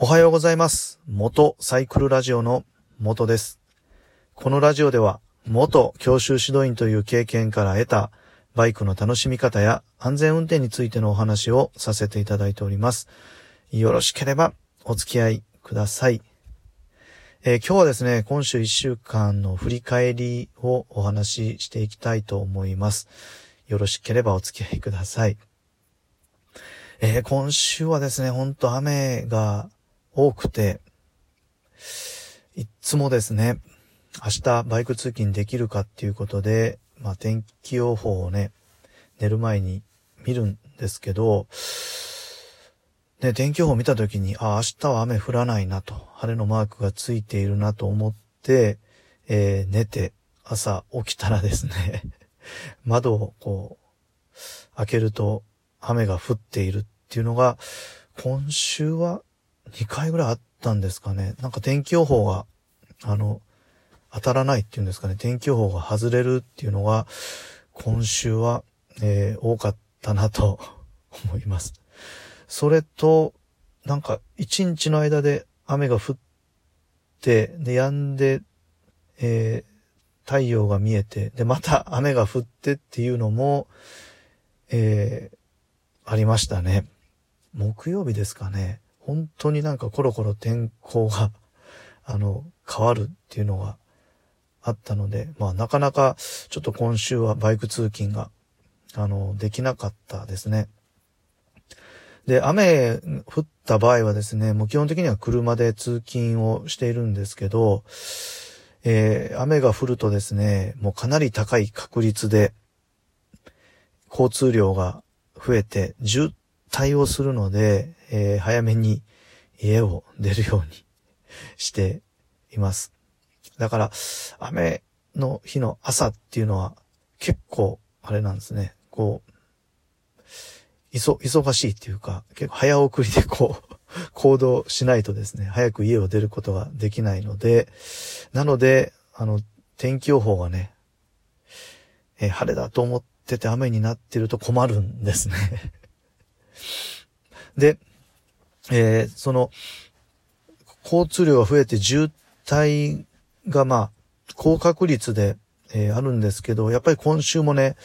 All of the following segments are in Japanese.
おはようございます。元サイクルラジオの元です。このラジオでは、元教習指導員という経験から得たバイクの楽しみ方や安全運転についてのお話をさせていただいております。よろしければお付き合いください。えー今日はですね、今週1週間の振り返りをお話ししていきたいと思います。よろしければお付き合いください。えー今週はですね、ほんと雨が多くて、いつもですね、明日バイク通勤できるかっていうことで、まあ天気予報をね、寝る前に見るんですけど、ね、天気予報見たときに、あ、明日は雨降らないなと、晴れのマークがついているなと思って、えー寝て朝起きたらですね、窓をこう、開けると雨が降っているっていうのが、今週は2回ぐらいあったんですかね。なんか天気予報が、あの、当たらないっていうんですかね。天気予報が外れるっていうのが、今週は、えー多かったなと 思います。それと、なんか、一日の間で雨が降って、で、止んで、えー太陽が見えて、で、また雨が降ってっていうのも、えーありましたね。木曜日ですかね。本当になんかコロコロ天候が、あの、変わるっていうのがあったので、まあなかなかちょっと今週はバイク通勤が、あの、できなかったですね。で、雨降った場合はですね、もう基本的には車で通勤をしているんですけど、えー雨が降るとですね、もうかなり高い確率で、交通量が増えて渋滞をするので、えー早めに家を出るようにしています。だから、雨の日の朝っていうのは結構、あれなんですね、こう、いそ、忙しいっていうか、結構早送りでこう、行動しないとですね、早く家を出ることができないので、なので、あの、天気予報がね、えー晴れだと思ってて雨になってると困るんですね。で、えーその、交通量が増えて渋滞がまあ、高確率で、えーあるんですけど、やっぱり今週もね、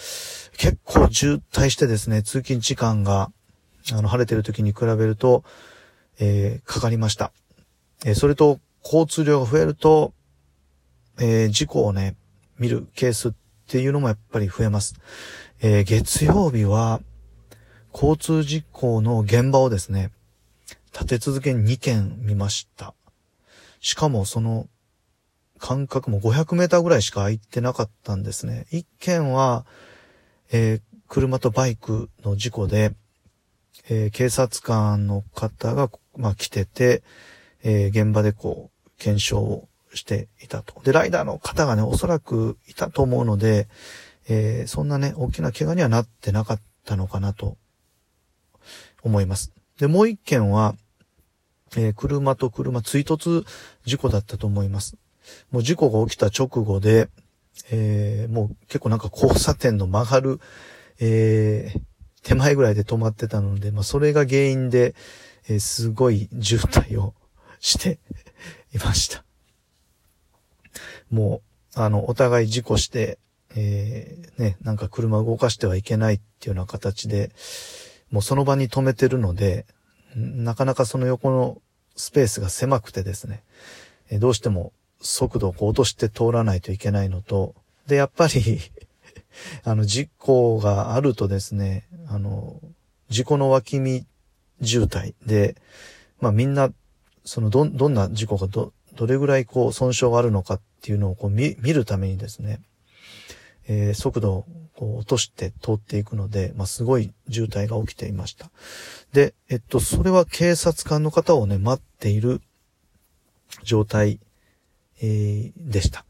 結構渋滞してですね、通勤時間が、あの、晴れてる時に比べると、えーかかりました。えそれと、交通量が増えると、え事故をね、見るケースっていうのもやっぱり増えます。え月曜日は、交通事故の現場をですね、立て続けに2件見ました。しかもその間隔も500メーターぐらいしか空いてなかったんですね。1件は、えー車とバイクの事故で、えー警察官の方が、まあ、来てて、えー現場でこう、検証をしていたと。で、ライダーの方がね、おそらくいたと思うので、えーそんなね、大きな怪我にはなってなかったのかなと思います。で、もう一件は、えー車と車追突事故だったと思います。もう事故が起きた直後で、えーもう結構なんか交差点の曲がる、えー手前ぐらいで止まってたので、まあそれが原因で、えーすごい渋滞をして いました。もう、あの、お互い事故して、えーね、なんか車動かしてはいけないっていうような形で、もうその場に止めてるので、なかなかその横のスペースが狭くてですね、えどうしても速度を落として通らないといけないのと、で、やっぱり あの、事故があるとですね、あの、事故の脇見渋滞で、まあみんな、そのど、どんな事故がど、どれぐらいこう損傷があるのかっていうのをこう見、見るためにですね、えー速度を落として通っていくので、まあすごい渋滞が起きていました。で、えっと、それは警察官の方をね、待っている状態、えーでした。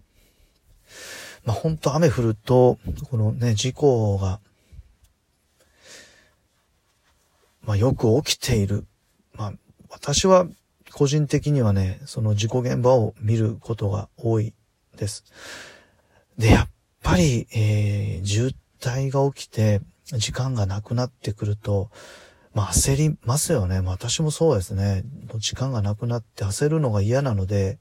まあ本当雨降ると、このね、事故が、まあよく起きている。まあ私は個人的にはね、その事故現場を見ることが多いです。で、やっぱり、えー渋滞が起きて、時間がなくなってくると、まあ焦りますよね。私もそうですね。時間がなくなって焦るのが嫌なので、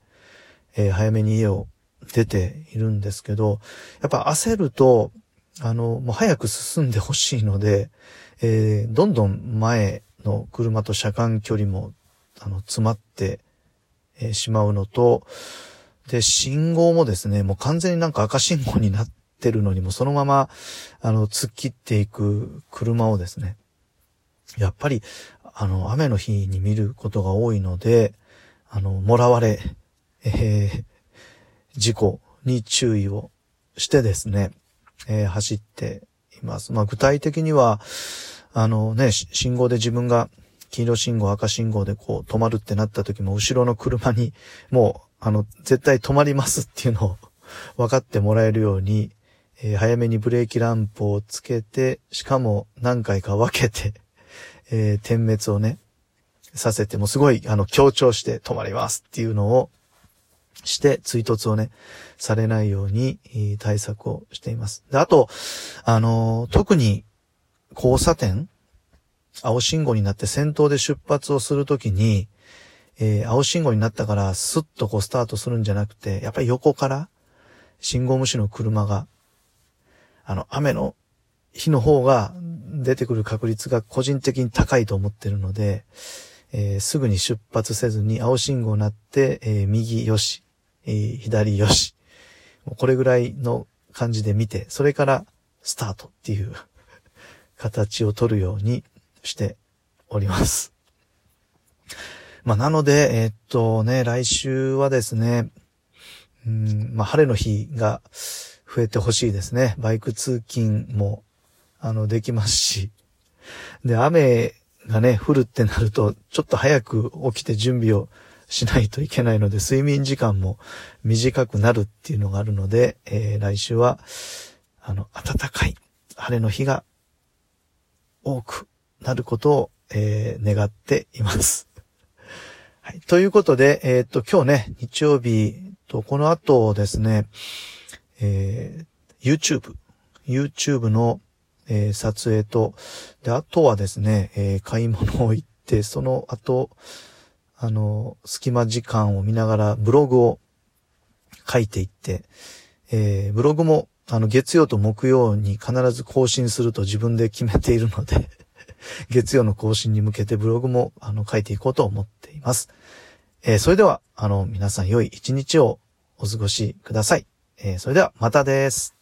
えー、早めに家を出ているんですけど、やっぱ焦ると、あの、もう早く進んでほしいので、えー、どんどん前の車と車間距離も、あの、詰まって、えー、しまうのと、で、信号もですね、もう完全になんか赤信号になっててるのにもそのまま、あの、突っ切っていく車をですね、やっぱり、あの、雨の日に見ることが多いので、あの、もらわれ、えー、事故に注意をしてですね、えー、走っています。まあ、具体的には、あのね、信号で自分が黄色信号、赤信号でこう止まるってなった時も、後ろの車にもう、あの、絶対止まりますっていうのを分かってもらえるように、えー、早めにブレーキランプをつけて、しかも何回か分けて、えー、点滅をね、させて、もすごい、あの、強調して止まりますっていうのをして、追突をね、されないように対策をしています。で、あと、あのー、特に交差点青信号になって先頭で出発をするときに、えー、青信号になったからスッとこうスタートするんじゃなくて、やっぱり横から信号無視の車が、あの、雨の日の方が出てくる確率が個人的に高いと思ってるので、えー、すぐに出発せずに青信号になって、えー、右よし、えー、左よし。これぐらいの感じで見て、それからスタートっていう 形を取るようにしております。まあ、なので、えー、っとね、来週はですね、うん、まあ、晴れの日が増えてほしいですね。バイク通勤もあの、できますし。で、雨がね、降るってなると、ちょっと早く起きて準備をしないといけないので、睡眠時間も短くなるっていうのがあるので、えー、来週は、あの、暖かい晴れの日が多くなることを、えー、願っています。はい。ということで、えー、っと、今日ね、日曜日と、この後ですね、えー、YouTube、YouTube のえー、撮影と、で、あとはですね、えー、買い物を行って、その後、あの、隙間時間を見ながらブログを書いていって、えー、ブログも、あの、月曜と木曜に必ず更新すると自分で決めているので 月曜の更新に向けてブログも、あの、書いていこうと思っています。えー、それでは、あの、皆さん良い一日をお過ごしください。えー、それでは、またです。